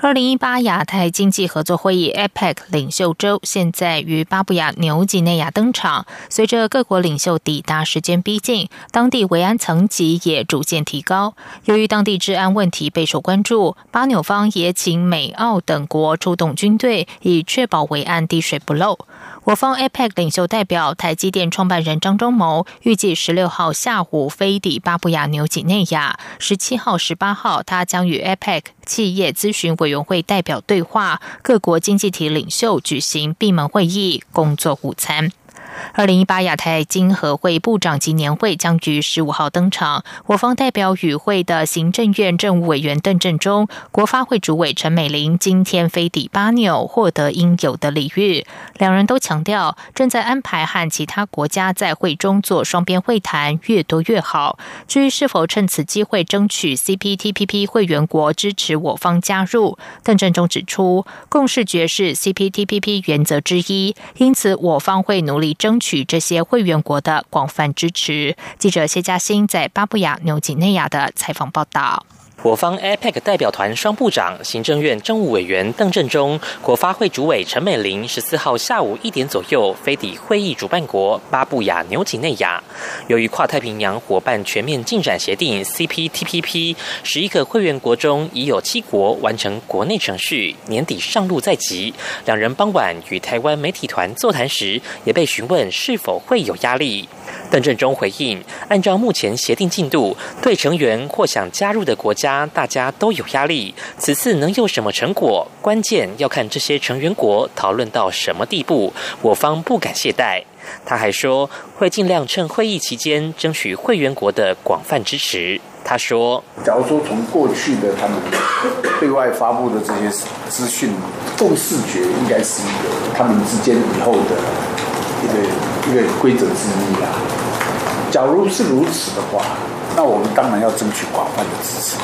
二零一八亚太经济合作会议 （APEC） 领袖周现在于巴布亚纽几内亚登场。随着各国领袖抵达时间逼近，当地维安层级也逐渐提高。由于当地治安问题备受关注，巴纽方也请美、澳等国出动军队，以确保维安滴水不漏。我方 APEC 领袖代表台积电创办人张忠谋预计十六号下午飞抵巴布亚纽几内亚，十七号、十八号他将与 APEC 企业咨询委员会代表对话，各国经济体领袖举行闭门会议、工作午餐。二零一八亚太经合会部长级年会将于十五号登场。我方代表与会的行政院政务委员邓振中、国发会主委陈美玲今天飞抵巴纽，获得应有的礼遇。两人都强调，正在安排和其他国家在会中做双边会谈，越多越好。至于是否趁此机会争取 CPTPP 会员国支持我方加入，邓振中指出，共识决是 CPTPP 原则之一，因此我方会努力争。争取这些会员国的广泛支持。记者谢嘉欣在巴布亚纽几内亚的采访报道。我方 APEC 代表团双部长、行政院政务委员邓振中、国发会主委陈美玲十四号下午一点左右飞抵会议主办国巴布亚纽几内亚。由于跨太平洋伙伴全面进展协定 （CPTPP） 十一个会员国中已有七国完成国内程序，年底上路在即。两人傍晚与台湾媒体团座谈时，也被询问是否会有压力。邓振中回应：按照目前协定进度，对成员或想加入的国家。大家都有压力，此次能有什么成果，关键要看这些成员国讨论到什么地步。我方不敢懈怠。他还说，会尽量趁会议期间争取会员国的广泛支持。他说：“假如说从过去的他们对外发布的这些资讯，共视觉应该是一个他们之间以后的一个一个规则之一啊。假如是如此的话。”那我们当然要争取广泛的支持。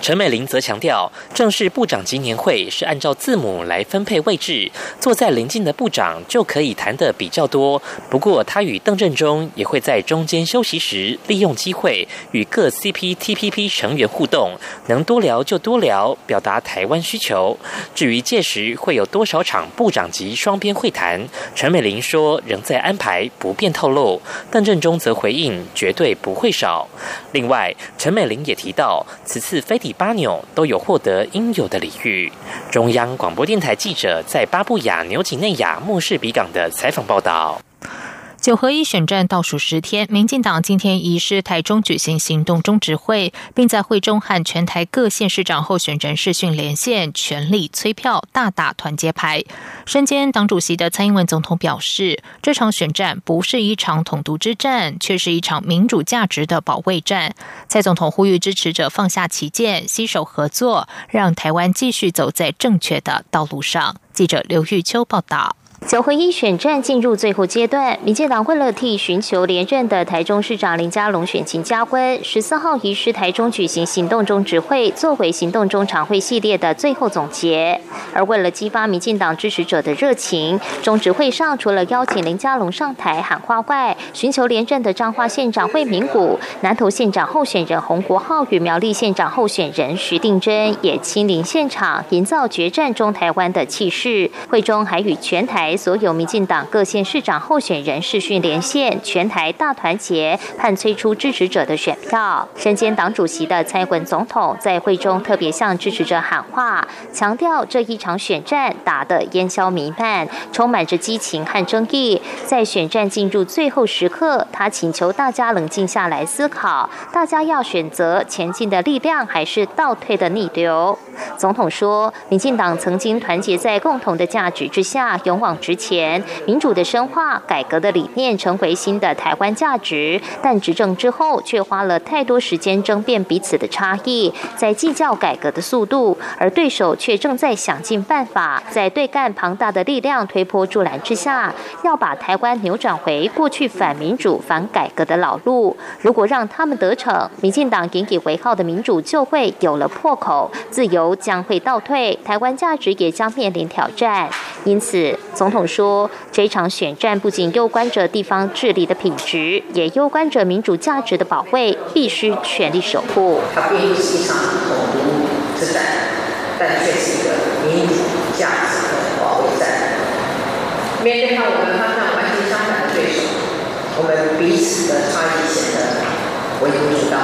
陈美玲则强调，正式部长级年会是按照字母来分配位置，坐在邻近的部长就可以谈的比较多。不过，他与邓振中也会在中间休息时利用机会与各 CPTPP 成员互动，能多聊就多聊，表达台湾需求。至于届时会有多少场部长级双边会谈，陈美玲说仍在安排，不便透露。邓振中则回应，绝对不会少。另外，陈美玲也提到，此次飞抵巴纽都有获得应有的礼遇。中央广播电台记者在巴布亚纽几内亚莫士比港的采访报道。九合一选战倒数十天，民进党今天移师台中举行行动中执会，并在会中和全台各县市长候选人视讯连线，全力催票，大打团结牌。身兼党主席的蔡英文总统表示，这场选战不是一场统独之战，却是一场民主价值的保卫战。蔡总统呼吁支持者放下旗舰，携手合作，让台湾继续走在正确的道路上。记者刘玉秋报道。九合一选战进入最后阶段，民进党为了替寻求连任的台中市长林佳龙选情加温，十四号移师台中举行行动中指会，作为行动中常会系列的最后总结。而为了激发民进党支持者的热情，中指会上除了邀请林佳龙上台喊话外，寻求连任的彰化县长惠明谷、南投县长候选人洪国浩与苗栗县长候选人徐定珍也亲临现场，营造决战中台湾的气势。会中还与全台。所有民进党各县市长候选人视讯连线，全台大团结，盼催出支持者的选票。身兼党主席的蔡文总统在会中特别向支持者喊话，强调这一场选战打得烟消弥漫，充满着激情和争议。在选战进入最后时刻，他请求大家冷静下来思考，大家要选择前进的力量，还是倒退的逆流？总统说，民进党曾经团结在共同的价值之下，勇往。往直前，民主的深化、改革的理念成为新的台湾价值。但执政之后，却花了太多时间争辩彼此的差异，在计较改革的速度，而对手却正在想尽办法，在对干庞大的力量推波助澜之下，要把台湾扭转回过去反民主、反改革的老路。如果让他们得逞，民进党引以为傲的民主就会有了破口，自由将会倒退，台湾价值也将面临挑战。因此，总统说，这场选战不仅攸关着地方治理的品质，也攸关着民主价值的保卫，必须全力守护。它并不是一场统独之战，但却是一个民主价值的保卫战。面对上我们方向完全相反的对手，我们彼此的差异显得微不足道。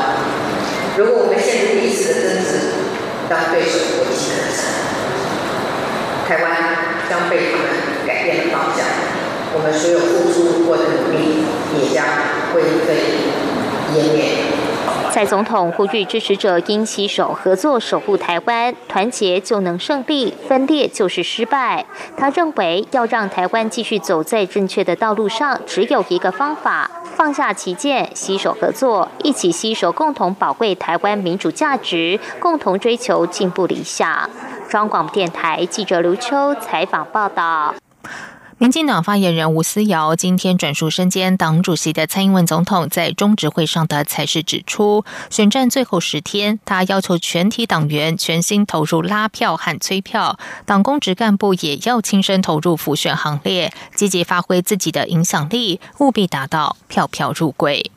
如果我们陷入彼此的争执，让对手危机可乘。台湾将被他们改变的方向，我们所有付出过的努力也将灰飞烟灭。蔡总统呼吁支持者应携手合作守护台湾，团结就能胜利，分裂就是失败。他认为要让台湾继续走在正确的道路上，只有一个方法：放下旗舰，携手合作，一起携手共同宝贵台湾民主价值，共同追求进步理想。中广电台记者刘秋采访报道。民进党发言人吴思瑶今天转述身兼党主席的蔡英文总统在中执会上的才是指出，选战最后十天，他要求全体党员全心投入拉票和催票，党公职干部也要亲身投入辅选行列，积极发挥自己的影响力，务必达到票票入柜。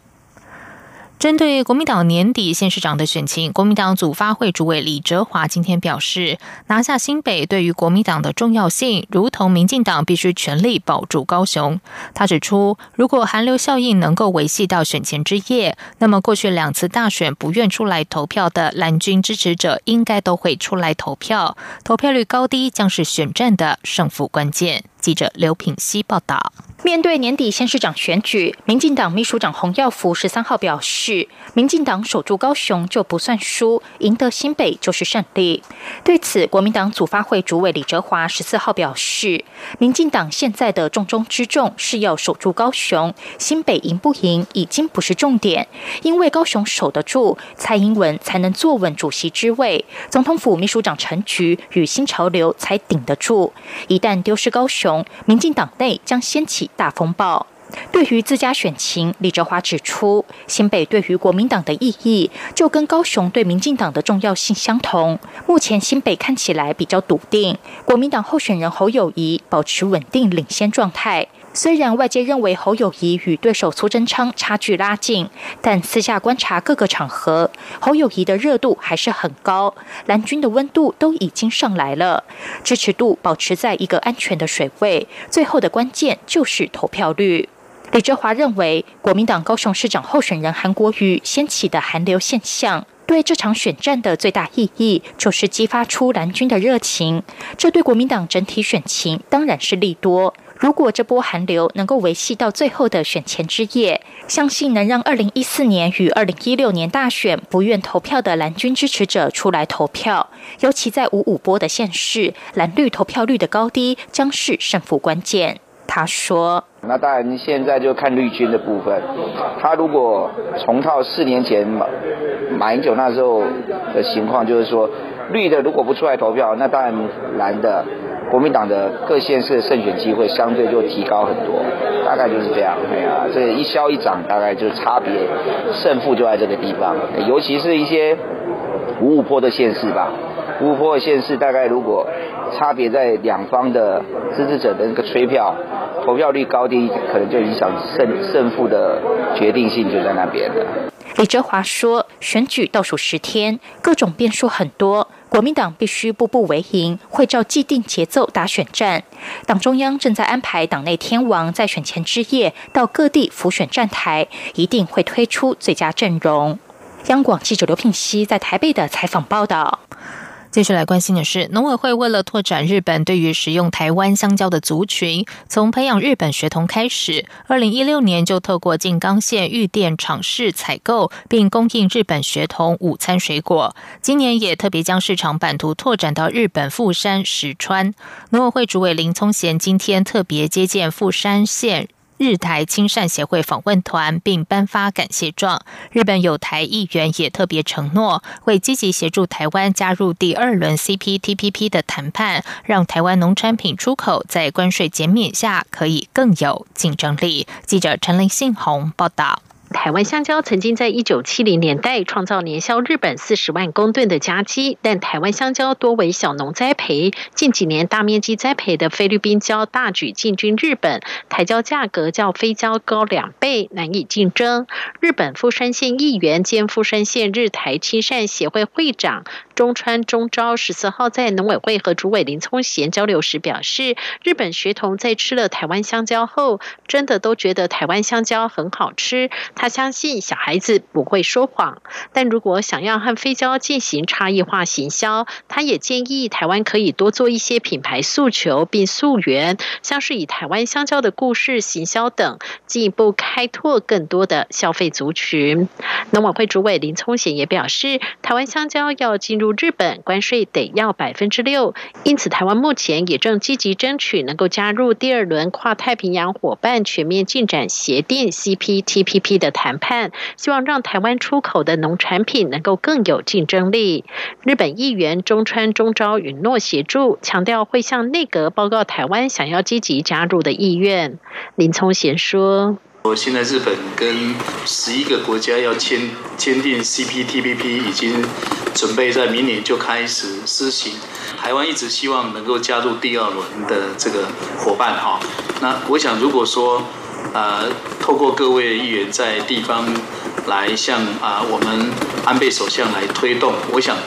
针对国民党年底县市长的选情，国民党组发会主委李哲华今天表示，拿下新北对于国民党的重要性，如同民进党必须全力保住高雄。他指出，如果寒流效应能够维系到选前之夜，那么过去两次大选不愿出来投票的蓝军支持者，应该都会出来投票，投票率高低将是选战的胜负关键。记者刘品希报道。面对年底县市长选举，民进党秘书长洪耀福十三号表示，民进党守住高雄就不算输，赢得新北就是胜利。对此，国民党组发会主委李哲华十四号表示，民进党现在的重中之重是要守住高雄，新北赢不赢已经不是重点，因为高雄守得住，蔡英文才能坐稳主席之位，总统府秘书长陈菊与新潮流才顶得住。一旦丢失高雄，民进党内将掀起。大风暴。对于自家选情，李哲华指出，新北对于国民党的意义，就跟高雄对民进党的重要性相同。目前新北看起来比较笃定，国民党候选人侯友谊保持稳定领先状态。虽然外界认为侯友谊与对手苏贞昌差距拉近，但私下观察各个场合，侯友谊的热度还是很高，蓝军的温度都已经上来了，支持度保持在一个安全的水位。最后的关键就是投票率。李哲华认为，国民党高雄市长候选人韩国瑜掀起的寒流现象，对这场选战的最大意义就是激发出蓝军的热情，这对国民党整体选情当然是利多。如果这波寒流能够维系到最后的选前之夜，相信能让二零一四年与二零一六年大选不愿投票的蓝军支持者出来投票，尤其在五五波的县市，蓝绿投票率的高低将是胜负关键。他说：“那当然，现在就看绿军的部分。他如果重套四年前马马英九那时候的情况，就是说绿的如果不出来投票，那当然蓝的国民党的各县市的胜选机会相对就提高很多。大概就是这样。哎呀，这一消一涨，大概就差别胜负就在这个地方。尤其是一些五五坡的县市吧，五五坡的县市大概如果。”差别在两方的支持者的那个催票，投票率高低，可能就影响胜胜负的决定性就在那边了。李哲华说，选举倒数十天，各种变数很多，国民党必须步步为营，会照既定节奏打选战。党中央正在安排党内天王在选前之夜到各地辅选站台，一定会推出最佳阵容。央广记者刘聘熙在台北的采访报道。接下来关心的是，农委会为了拓展日本对于食用台湾香蕉的族群，从培养日本学童开始，二零一六年就透过静冈县玉电厂市采购并供应日本学童午餐水果。今年也特别将市场版图拓展到日本富山、石川。农委会主委林聪贤今天特别接见富山县。日台亲善协会访问团，并颁发感谢状。日本有台议员也特别承诺，会积极协助台湾加入第二轮 CPTPP 的谈判，让台湾农产品出口在关税减免下可以更有竞争力。记者陈林信宏报道。台湾香蕉曾经在一九七零年代创造年销日本四十万公吨的佳绩，但台湾香蕉多为小农栽培。近几年大面积栽培的菲律宾蕉大举进军日本，台蕉价格较非蕉高两倍，难以竞争。日本富山县议员兼富山县日台亲善协会会长中川中昭十四号在农委会和主委林聪贤交流时表示，日本学童在吃了台湾香蕉后，真的都觉得台湾香蕉很好吃。他相信小孩子不会说谎，但如果想要和飞胶进行差异化行销，他也建议台湾可以多做一些品牌诉求并溯源，像是以台湾香蕉的故事行销等，进一步开拓更多的消费族群。农委会主委林聪贤也表示，台湾香蕉要进入日本，关税得要百分之六，因此台湾目前也正积极争取能够加入第二轮跨太平洋伙伴全面进展协定 （CPTPP） 的。谈判希望让台湾出口的农产品能够更有竞争力。日本议员中川中昭允诺协助，强调会向内阁报告台湾想要积极加入的意愿。林聪贤说：“我现在日本跟十一个国家要签签订 CPTPP，已经准备在明年就开始施行。台湾一直希望能够加入第二轮的这个伙伴哈。那我想如果说。”呃，透过各位议员在地方来向啊我们安倍首相来推动，我想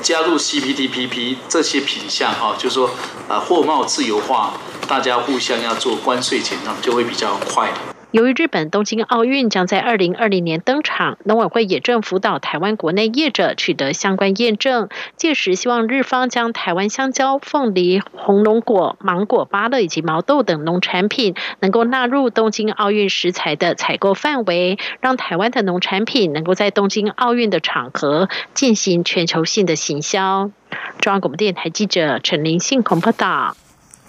加入 CPTPP 这些品项哈，就是说啊货贸自由化，大家互相要做关税减让，就会比较快。由于日本东京奥运将在二零二零年登场，农委会也正辅导台湾国内业者取得相关验证。届时，希望日方将台湾香蕉、凤梨、红龙果、芒果、芭乐以及毛豆等农产品能够纳入东京奥运食材的采购范围，让台湾的农产品能够在东京奥运的场合进行全球性的行销。中央广播电台记者陈林信报道。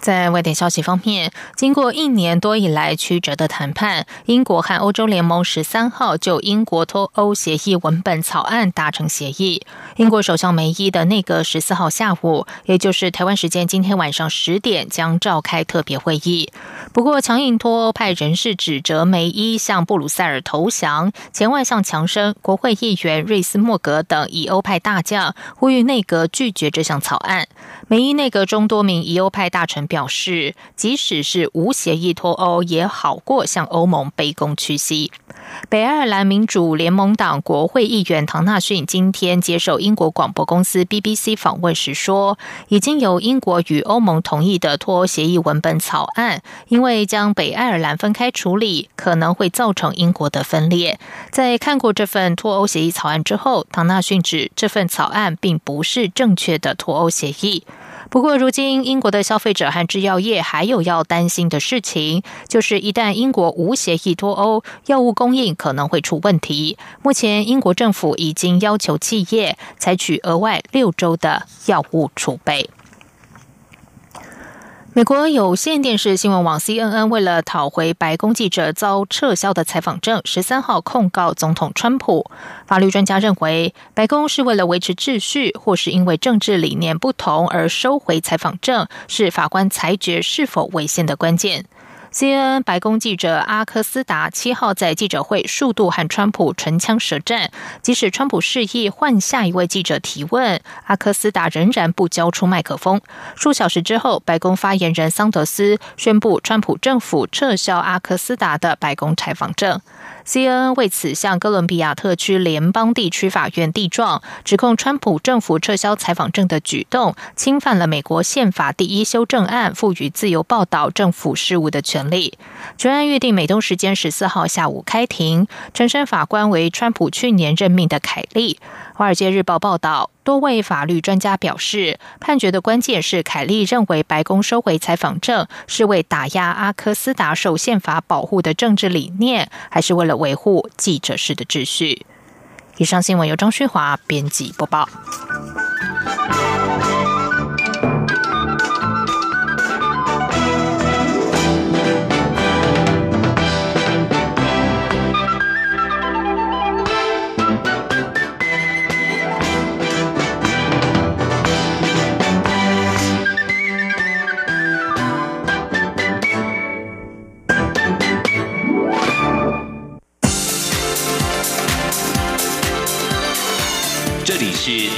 在外电消息方面，经过一年多以来曲折的谈判，英国和欧洲联盟十三号就英国脱欧协议文本草案达成协议。英国首相梅伊的内阁十四号下午，也就是台湾时间今天晚上十点，将召开特别会议。不过，强硬脱欧派人士指责梅伊向布鲁塞尔投降，前外相强生、国会议员瑞斯莫格等以欧派大将呼吁内阁拒绝这项草案。梅伊内阁中多名以欧派大臣。表示，即使是无协议脱欧，也好过向欧盟卑躬屈膝。北爱尔兰民主联盟党国会议员唐纳逊今天接受英国广播公司 BBC 访问时说，已经有英国与欧盟同意的脱欧协议文本草案，因为将北爱尔兰分开处理，可能会造成英国的分裂。在看过这份脱欧协议草案之后，唐纳逊指这份草案并不是正确的脱欧协议。不过，如今英国的消费者和制药业还有要担心的事情，就是一旦英国无协议脱欧，药物供应可能会出问题。目前，英国政府已经要求企业采取额外六周的药物储备。美国有线电视新闻网 CNN 为了讨回白宫记者遭撤销的采访证，十三号控告总统川普。法律专家认为，白宫是为了维持秩序，或是因为政治理念不同而收回采访证，是法官裁决是否违宪的关键。CNN 白宫记者阿克斯达七号在记者会数度和川普唇枪舌战，即使川普示意换下一位记者提问，阿克斯达仍然不交出麦克风。数小时之后，白宫发言人桑德斯宣布，川普政府撤销阿克斯达的白宫采访证。CNN 为此向哥伦比亚特区联邦地区法院递状，指控川普政府撤销采访证的举动侵犯了美国宪法第一修正案赋予自由报道政府事务的权。利。全案预定美东时间十四号下午开庭，陈审法官为川普去年任命的凯利。华尔街日报报道，多位法律专家表示，判决的关键是凯利认为白宫收回采访证是为打压阿科斯达受宪法保护的政治理念，还是为了维护记者室的秩序。以上新闻由张旭华编辑播报。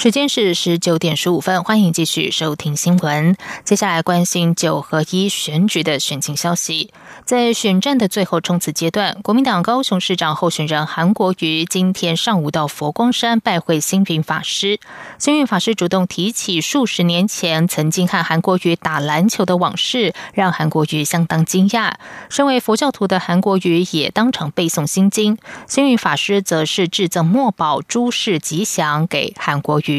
时间是十九点十五分，欢迎继续收听新闻。接下来关心九合一选举的选情消息。在选战的最后冲刺阶段，国民党高雄市长候选人韩国瑜今天上午到佛光山拜会星云法师。星云法师主动提起数十年前曾经和韩国瑜打篮球的往事，让韩国瑜相当惊讶。身为佛教徒的韩国瑜也当场背诵心经。星云法师则是致赠墨宝，诸事吉祥给韩国瑜。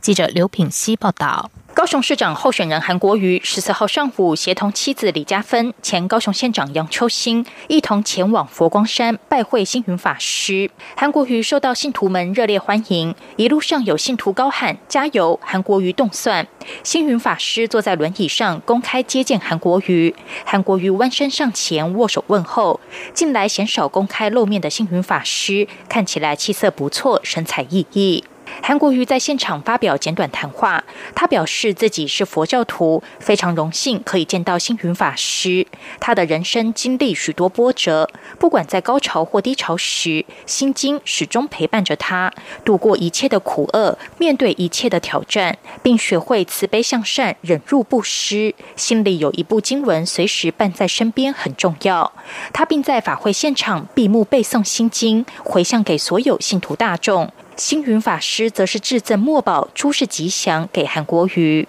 记者刘品希报道。高雄市长候选人韩国瑜十四号上午协同妻子李嘉芬、前高雄县长杨秋兴一同前往佛光山拜会星云法师。韩国瑜受到信徒们热烈欢迎，一路上有信徒高喊加油，韩国瑜动算。星云法师坐在轮椅上公开接见韩国瑜，韩国瑜弯身上前握手问候。近来鲜少公开露面的星云法师看起来气色不错，神采奕奕。韩国瑜在现场发表简短谈话，他表示自己是佛教徒，非常荣幸可以见到星云法师。他的人生经历许多波折，不管在高潮或低潮时，心经始终陪伴着他，度过一切的苦厄，面对一切的挑战，并学会慈悲向善、忍辱不失。心里有一部经文随时伴在身边很重要。他并在法会现场闭目背诵心经，回向给所有信徒大众。星云法师则是致赠墨宝，诸事吉祥给韩国瑜。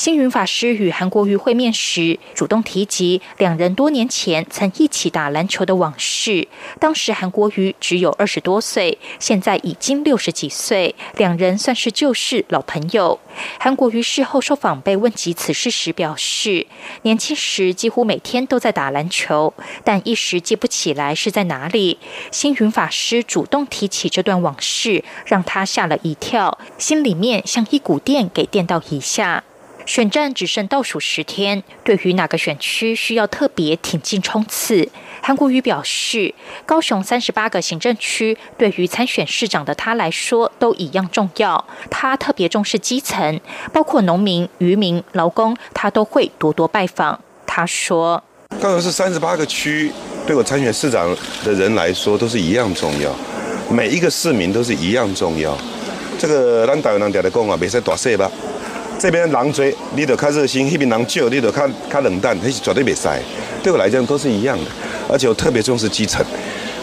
星云法师与韩国瑜会面时，主动提及两人多年前曾一起打篮球的往事。当时韩国瑜只有二十多岁，现在已经六十几岁，两人算是旧识老朋友。韩国瑜事后受访被问及此事时表示，年轻时几乎每天都在打篮球，但一时记不起来是在哪里。星云法师主动提起这段往事，让他吓了一跳，心里面像一股电给电到一下。选战只剩倒数十天，对于哪个选区需要特别挺进冲刺，韩国瑜表示，高雄三十八个行政区对于参选市长的他来说都一样重要。他特别重视基层，包括农民、渔民、劳工，他都会多多拜访。他说，高雄是三十八个区，对我参选市长的人来说都是一样重要，每一个市民都是一样重要。这个咱台湾人讲的讲啊，别使大细吧。这边人多，你得看热心；那边人少，你得看看冷淡，那是绝对没塞。对我来讲都是一样的，而且我特别重视基层，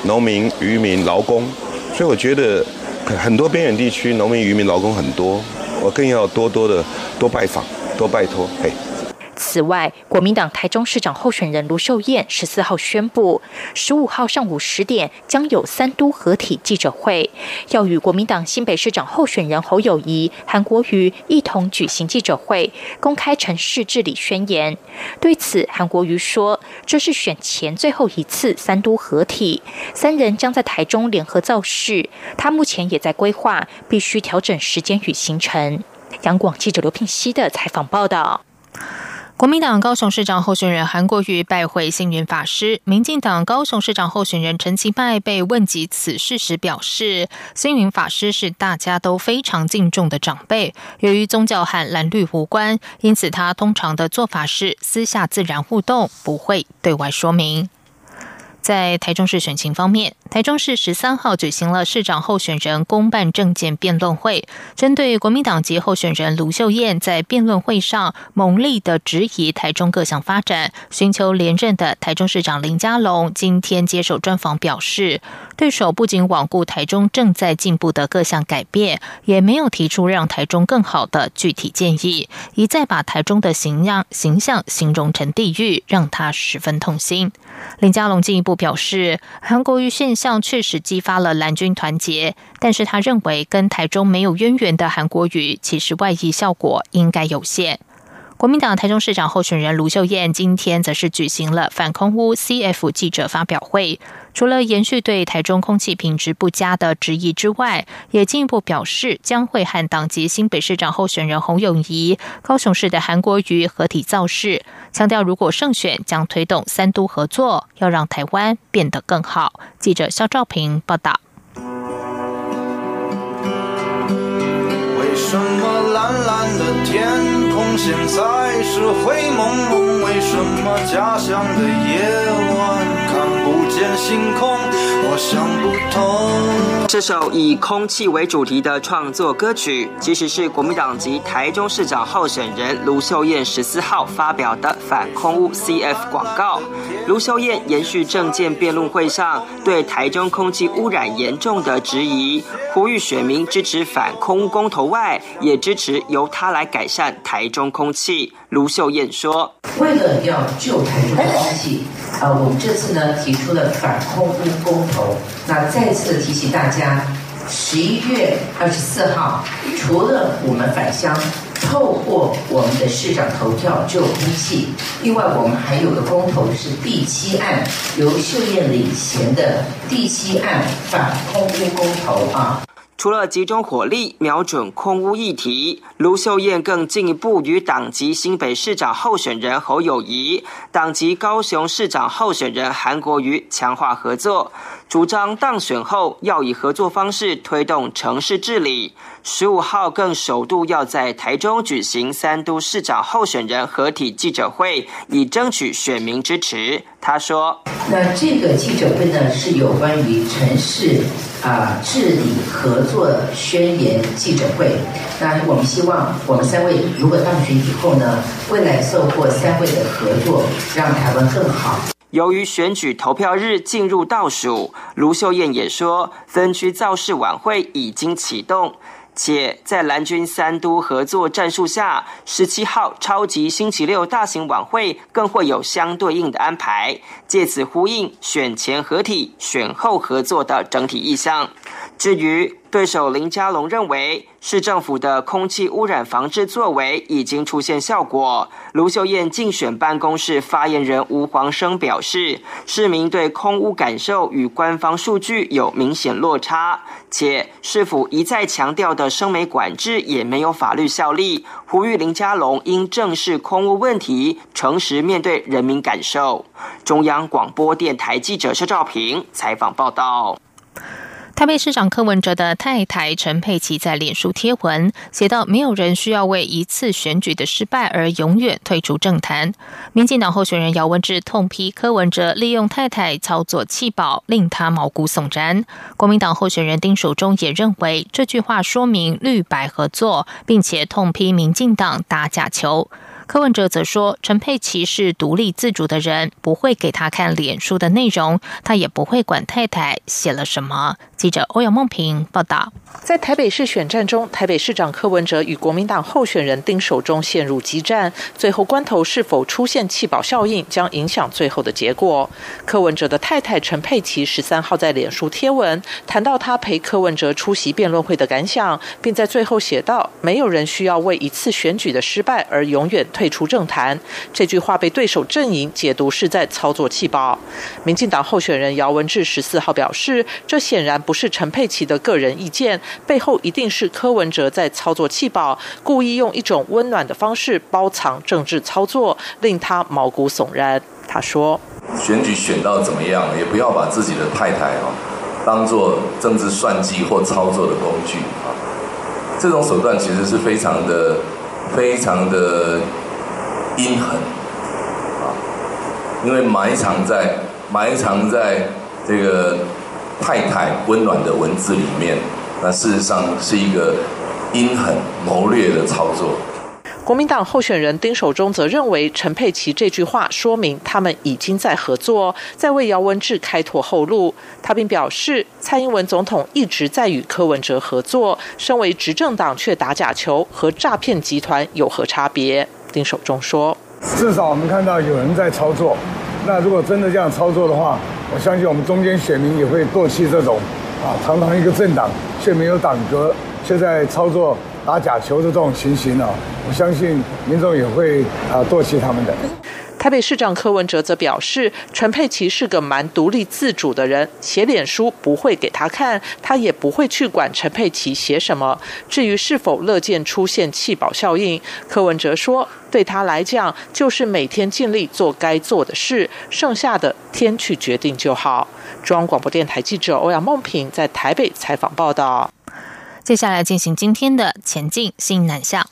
农民、渔民、劳工。所以我觉得很多边远地区农民、渔民、劳工很多，我更要多多的多拜访、多拜托。嘿。此外，国民党台中市长候选人卢秀燕十四号宣布，十五号上午十点将有三都合体记者会，要与国民党新北市长候选人侯友谊、韩国瑜一同举行记者会，公开城市治理宣言。对此，韩国瑜说，这是选前最后一次三都合体，三人将在台中联合造势。他目前也在规划，必须调整时间与行程。杨广记者刘聘熙的采访报道。国民党高雄市长候选人韩国瑜拜会星云法师，民进党高雄市长候选人陈其迈被问及此事时表示，星云法师是大家都非常敬重的长辈，由于宗教和蓝绿无关，因此他通常的做法是私下自然互动，不会对外说明。在台中市选情方面，台中市十三号举行了市长候选人公办政见辩论会，针对国民党籍候选人卢秀燕在辩论会上猛烈的质疑台中各项发展，寻求连任的台中市长林佳龙今天接受专访表示，对手不仅罔顾台中正在进步的各项改变，也没有提出让台中更好的具体建议，一再把台中的形象形象形容成地狱，让他十分痛心。林佳龙进一步。表示，韩国瑜现象确实激发了蓝军团结，但是他认为跟台中没有渊源的韩国瑜，其实外溢效果应该有限。国民党台中市长候选人卢秀燕今天则是举行了反空屋 CF 记者发表会，除了延续对台中空气品质不佳的质疑之外，也进一步表示将会和党籍新北市长候选人洪永仪、高雄市的韩国瑜合体造势，强调如果胜选将推动三都合作，要让台湾变得更好。记者肖兆平报道。为什么蓝蓝的天？现在是灰蒙蒙，为什么家乡的夜晚见星空？我想不通。这首以空气为主题的创作歌曲，其实是国民党籍台中市长候选人卢秀燕十四号发表的反空污 CF 广告。卢秀燕延续政见辩论会上对台中空气污染严重的质疑，呼吁选民支持反空污公投外，也支持由他来改善台中。空气，卢秀燕说：“为了要救台中的空气，啊，我们这次呢提出了反空屋公投。那再次提醒大家，十一月二十四号，除了我们返乡透过我们的市长投票救空气，另外我们还有个公投是第七案，由秀燕领衔的第七案反空屋公投啊。”除了集中火力瞄准空屋议题，卢秀燕更进一步与党籍新北市长候选人侯友谊、党籍高雄市长候选人韩国瑜强化合作，主张当选后要以合作方式推动城市治理。十五号更首度要在台中举行三都市长候选人合体记者会，以争取选民支持。他说：“那这个记者会呢，是有关于城市。”啊，治理合作宣言记者会。那我们希望我们三位如果当选以后呢，未来受过三位的合作，让台湾更好。由于选举投票日进入倒数，卢秀燕也说，分区造势晚会已经启动。且在蓝军三都合作战术下，十七号超级星期六大型晚会更会有相对应的安排，借此呼应选前合体、选后合作的整体意向。至于对手林佳龙认为，市政府的空气污染防治作为已经出现效果。卢秀燕竞选办公室发言人吴黄生表示，市民对空污感受与官方数据有明显落差，且市府一再强调的生煤管制也没有法律效力，呼吁林佳龙应正视空污问题，诚实面对人民感受。中央广播电台记者肖兆平采访报道。台北市长柯文哲的太太陈佩琪在脸书贴文写道：“没有人需要为一次选举的失败而永远退出政坛。”民进党候选人姚文智痛批柯文哲利用太太操作弃保，令他毛骨悚然。国民党候选人丁守中也认为这句话说明绿白合作，并且痛批民进党打假球。柯文哲则说：“陈佩琪是独立自主的人，不会给他看脸书的内容，他也不会管太太写了什么。”记者欧阳梦平报道。在台北市选战中，台北市长柯文哲与国民党候选人丁守中陷入激战，最后关头是否出现弃保效应，将影响最后的结果。柯文哲的太太陈佩琪十三号在脸书贴文，谈到他陪柯文哲出席辩论会的感想，并在最后写道：“没有人需要为一次选举的失败而永远。”退出政坛，这句话被对手阵营解读是在操作弃保。民进党候选人姚文智十四号表示，这显然不是陈佩琪的个人意见，背后一定是柯文哲在操作弃保，故意用一种温暖的方式包藏政治操作，令他毛骨悚然。他说：“选举选到怎么样，也不要把自己的太太哦当做政治算计或操作的工具啊，这种手段其实是非常的、非常的。”阴狠啊，因为埋藏在埋藏在这个太太温暖的文字里面，那事实上是一个阴狠谋略的操作。国民党候选人丁守中则认为，陈佩琪这句话说明他们已经在合作，在为姚文智开拓后路。他并表示，蔡英文总统一直在与柯文哲合作，身为执政党却打假球，和诈骗集团有何差别？丁手中说：“至少我们看到有人在操作。那如果真的这样操作的话，我相信我们中间选民也会唾弃这种啊，堂堂一个政党却没有党格，却在操作。”打假球的这种情形呢，我相信民众也会啊唾弃他们的。台北市长柯文哲则表示，陈佩琪是个蛮独立自主的人，写脸书不会给他看，他也不会去管陈佩琪写什么。至于是否乐见出现弃保效应，柯文哲说，对他来讲就是每天尽力做该做的事，剩下的天去决定就好。中央广播电台记者欧阳梦平在台北采访报道。接下来进行今天的前进新南向。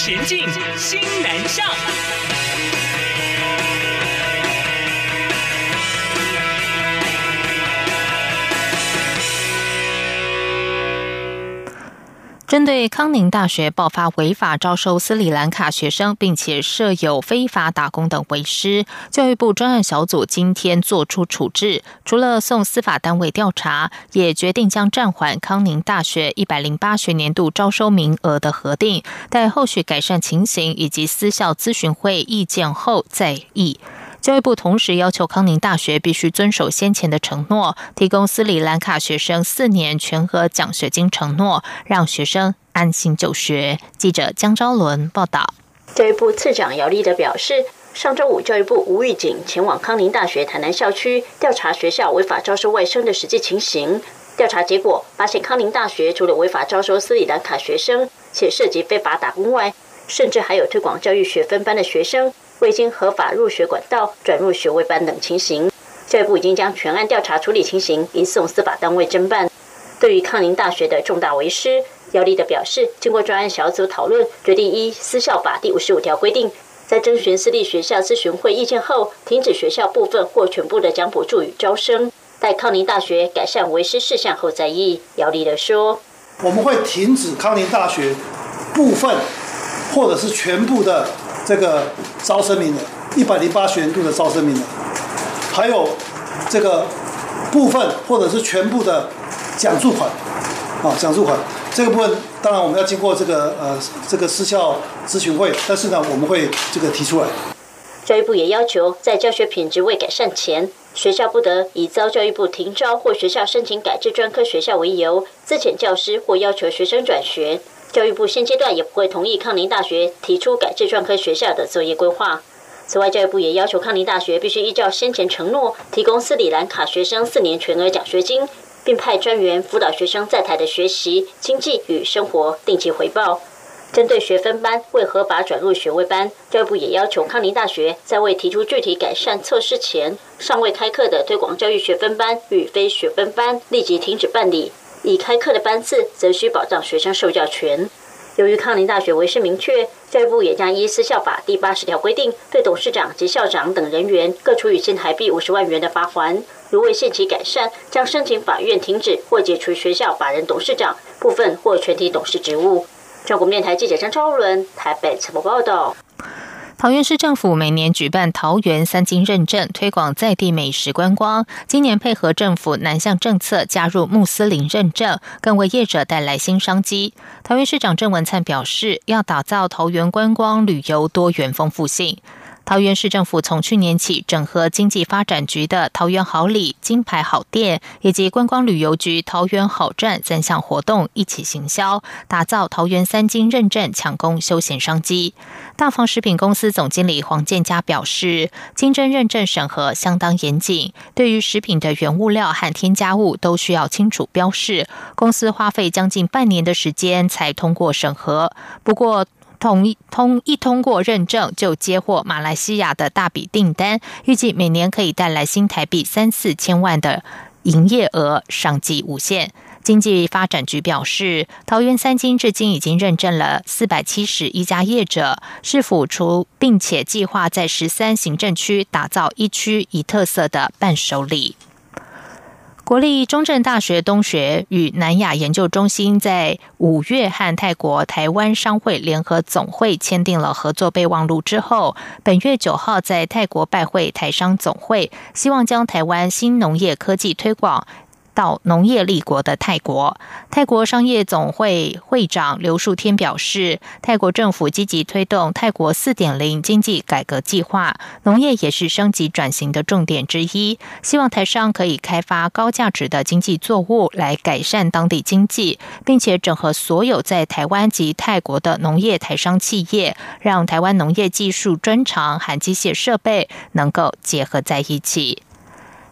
前进新南向。针对康宁大学爆发违法招收斯里兰卡学生，并且设有非法打工等为师，教育部专案小组今天作出处置，除了送司法单位调查，也决定将暂缓康宁大学一百零八学年度招收名额的核定，待后续改善情形以及私校咨询会意见后再议。教育部同时要求康宁大学必须遵守先前的承诺，提供斯里兰卡学生四年全额奖学金承诺，让学生安心就学。记者江昭伦报道。教育部次长姚立德表示，上周五教育部吴玉景前往康宁大学台南校区调查学校违法招收外生的实际情形，调查结果发现康宁大学除了违法招收斯里兰卡学生，且涉及非法打工外，甚至还有推广教育学分班的学生。未经合法入学管道转入学位班等情形，教育部已经将全案调查处理情形移送司法单位侦办。对于康宁大学的重大为师，姚立的表示，经过专案小组讨论，决定依私校法第五十五条规定，在征询私立学校咨询会意见后，停止学校部分或全部的奖补助与招生，待康宁大学改善为师事项后再议。姚立的说：“我们会停止康宁大学部分或者是全部的。”这个招生名额，一百零八学年度的招生名额，还有这个部分或者是全部的奖助款，啊，奖助款这个部分，当然我们要经过这个呃这个私校咨询会，但是呢，我们会这个提出来。教育部也要求，在教学品质未改善前，学校不得以遭教育部停招或学校申请改制专科学校为由，自遣教师或要求学生转学。教育部现阶段也不会同意康宁大学提出改制专科学校的作业规划。此外，教育部也要求康宁大学必须依照先前承诺，提供斯里兰卡学生四年全额奖学金，并派专员辅导学生在台的学习、经济与生活，定期回报。针对学分班未合法转入学位班，教育部也要求康宁大学在未提出具体改善措施前，尚未开课的推广教育学分班与非学分班立即停止办理。已开课的班次，则需保障学生受教权。由于康宁大学为师明确，教育部也将依私校法第八十条规定，对董事长及校长等人员各处以新台币五十万元的罚款。如未限期改善，将申请法院停止或解除学校法人董事长部分或全体董事职务。中国电台记者张超伦台北采访报道。桃园市政府每年举办桃园三金认证，推广在地美食观光。今年配合政府南向政策，加入穆斯林认证，更为业者带来新商机。桃园市长郑文灿表示，要打造桃园观光旅游多元丰富性。桃园市政府从去年起，整合经济发展局的桃园好礼、金牌好店，以及观光旅游局桃园好站三项活动一起行销，打造桃园三金认证，抢攻休闲商机。大方食品公司总经理黄建佳表示，金针认证审核相当严谨，对于食品的原物料和添加物都需要清楚标示，公司花费将近半年的时间才通过审核。不过，统一通一通过认证，就接获马来西亚的大笔订单，预计每年可以带来新台币三四千万的营业额，商机无限。经济发展局表示，桃园三金至今已经认证了四百七十一家业者，是否除，并且计划在十三行政区打造一区一特色的伴手礼。国立中正大学东学与南亚研究中心在五月和泰国台湾商会联合总会签订了合作备忘录之后，本月九号在泰国拜会台商总会，希望将台湾新农业科技推广。到农业立国的泰国，泰国商业总会会长刘树天表示，泰国政府积极推动泰国四点零经济改革计划，农业也是升级转型的重点之一。希望台商可以开发高价值的经济作物来改善当地经济，并且整合所有在台湾及泰国的农业台商企业，让台湾农业技术专长和机械设备能够结合在一起。